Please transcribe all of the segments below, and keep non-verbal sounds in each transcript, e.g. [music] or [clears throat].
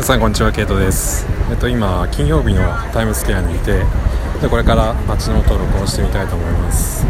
皆さんこんにちはケイトです。えっと今金曜日のタイムスケアにいてでこれから街の登録をしてみたいと思います。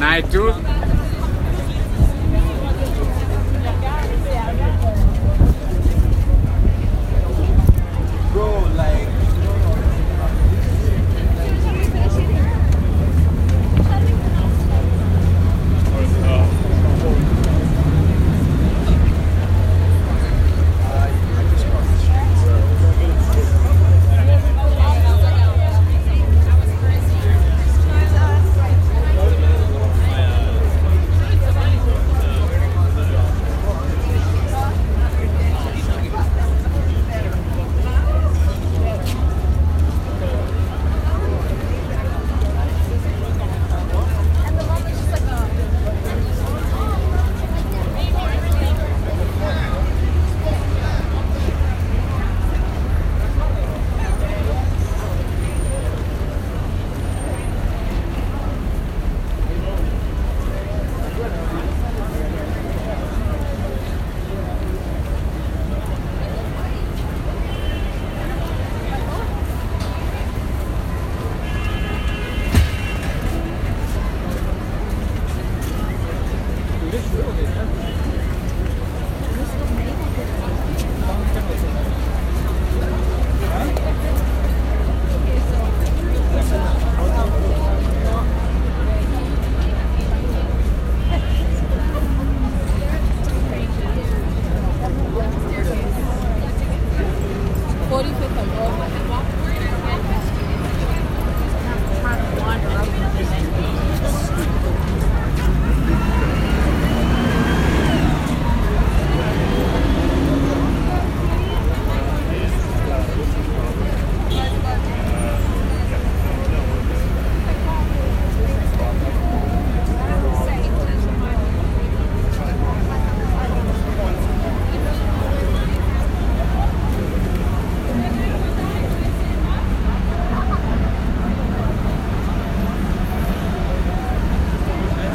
ナイ嬉しそうでした。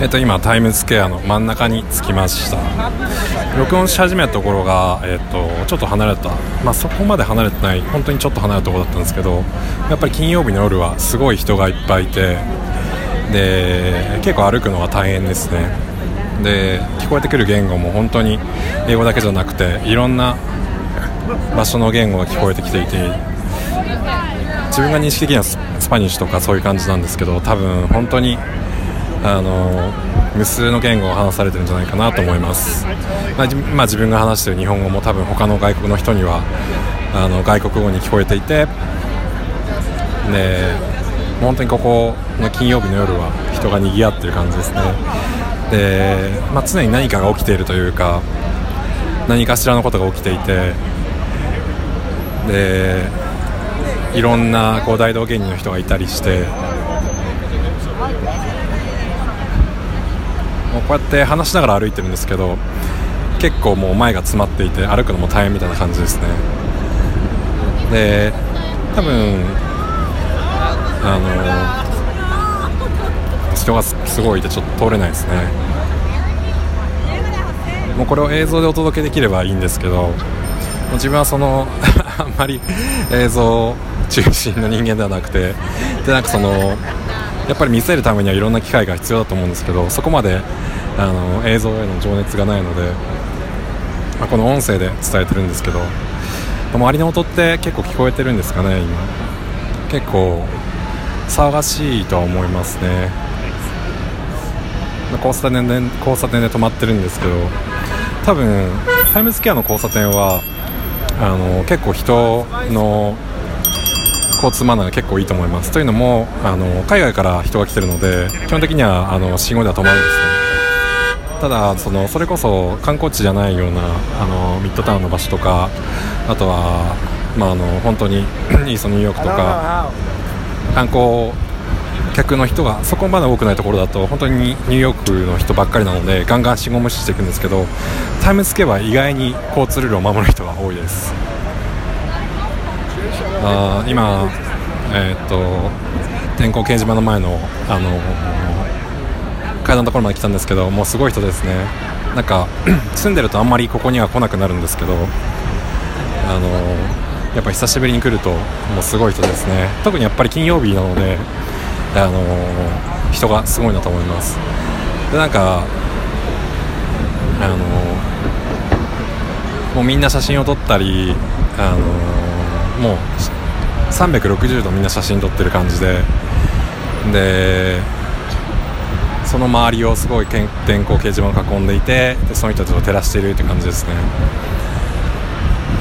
えっと、今タイムスクエアの真ん中に着きました。録音し始めたところが、えっと、ちょっと離れた、まあ、そこまで離れてない本当にちょっと離れたところだったんですけどやっぱり金曜日の夜はすごい人がいっぱいいてで結構歩くのが大変ですね。で聞こえてくる言語も本当に英語だけじゃなくていろんな場所の言語が聞こえてきていて自分が認識的にはスパニッシュとかそういう感じなんですけど多分本当にあの無数の言語を話されてるんじゃないかなと思います、まあ、まあ、自分が話している日本語も多分他の外国の人にはあの外国語に聞こえていてで本当にここの金曜日の夜は人が賑わってる感じですね。で、まあ、常に何かが起きているというか何かしらのことが起きていてでいろんなこう大道芸人の人がいたりしてもうこうやって話しながら歩いてるんですけど結構もう前が詰まっていて歩くのも大変みたいな感じですね。で多分あの人がすごいいてちょっと通れないですね。もうこれを映像でお届けできればいいんですけど自分はその [laughs] あんまり映像中心の人間ではなくてでなんかそのやっぱり見せるためにはいろんな機会が必要だと思うんですけどそこまであの映像への情熱がないので、まあ、この音声で伝えてるんですけど周りの音って結構聞こえてるんですかね今。結構騒がしいとは思いますね。交差点で交差点で止まってるんですけど多分タイムズスケアの交差点はあの結構人の交通マナーが結構いいと思います。というのもあの海外から人が来てるので基本的にはあの信号では止まるんですねただそのそれこそ観光地じゃないようなあのミッドタウンの場所とかあとは、まあ、あの本当に [clears throat] イーストニューヨークとか観光客の人がそこまで多くないところだと本当にニューヨークの人ばっかりなのでガンガン信号無視していくんですけどタイムスケは意外に交通ルールを守る人が多いです。あ今、えー、っと電光掲示板の前の、あの階段のところまで来たんですけどもうすごい人ですね。なんか [clears throat] 住んでるとあんまりここには来なくなるんですけどあのやっぱ久しぶりに来るともうすごい人ですね。特にやっぱり金曜日なのであの人がすごいなと思います。でなんかあのもうみんな写真を撮ったりあのもう360度みんな写真撮ってる感じででその周りをすごい電光掲示板を囲んでいてでその人たちを照らしているって感じですね。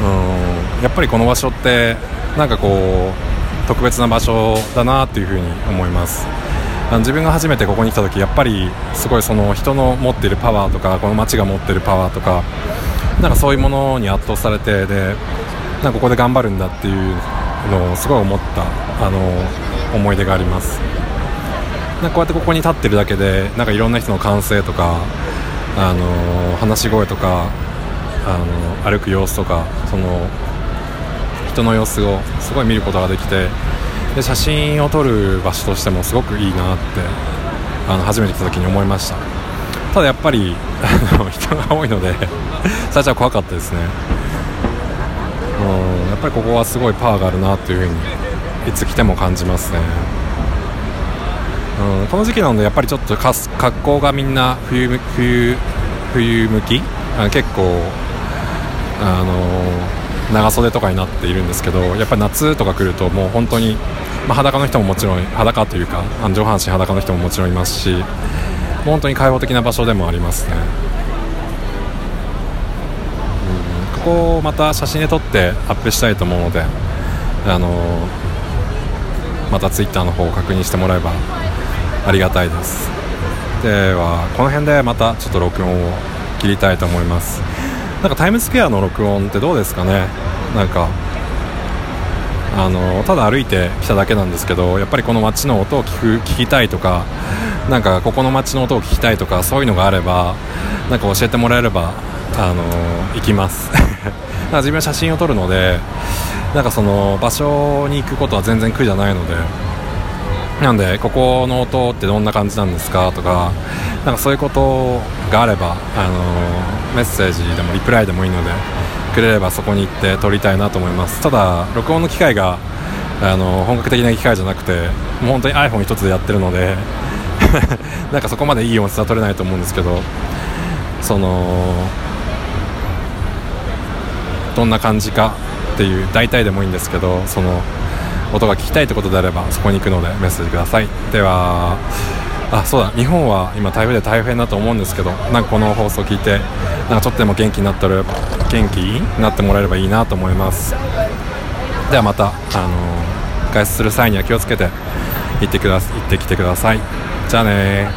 うん。やっぱりこの場所ってなんかこう特別な場所だなっていうふうに思います。あの自分が初めてここに来た時やっぱりすごいその人の持っているパワーとかこの街が持っているパワーとかなんかそういうものに圧倒されてでなんかここで頑張るんだっていうのをすごい思ったあの思い出があります。なんかこうやってここに立ってるだけでなんかいろんな人の歓声とかあの話し声とかあの歩く様子とかその人の様子をすごい見ることができてで写真を撮る場所としてもすごくいいなってあの初めて来た時に思いました。ただやっぱり人が多いので最初は怖かったですね。うんやっぱりここはすごいパワーがあるなっていうふうにいつ来ても感じますね。うん、この時期なのでやっぱりちょっと格好がみんな冬冬冬向き？あ結構あの長袖とかになっているんですけどやっぱり夏とか来るともう本当に、まあ、裸の人ももちろん裸というか上半身裸の人ももちろんいますし本当に開放的な場所でもありますね、うん、ここをまた写真で撮ってアップしたいと思うのであのまたツイッターの方を確認してもらえばありがたいです。ではこの辺でまたちょっと録音を切りたいと思います。なんかタイムスクエアの録音ってどうですかね？なんかあのただ歩いてきただけなんですけどやっぱりこの街の音を聞く聞きたいとかなんかここの街の音を聞きたいとかそういうのがあればなんか教えてもらえればあの行きます。[laughs] 自分は写真を撮るのでなんかその場所に行くことは全然苦じゃないのでなんでここの音ってどんな感じなんですか？とかなんかそういうことがあれば、あのメッセージでもリプライでもいいのでくれればそこに行って撮りたいなと思います。ただ録音の機械があの本格的な機械じゃなくてもう本当に iPhone 一つでやってるので [laughs] なんかそこまでいい音質は取れないと思うんですけどそのどんな感じかっていう大体でもいいんですけどその音が聞きたいってことであればそこに行くのでメッセージください。ではあそうだ。日本は今台風で大変だと思うんですけどなんかこの放送を聞いてなんかちょっとでも元気になったら元気になってもらえればいいなと思います。ではまた、あの外出する際には気をつけて行ってくだ行ってきてください。じゃあね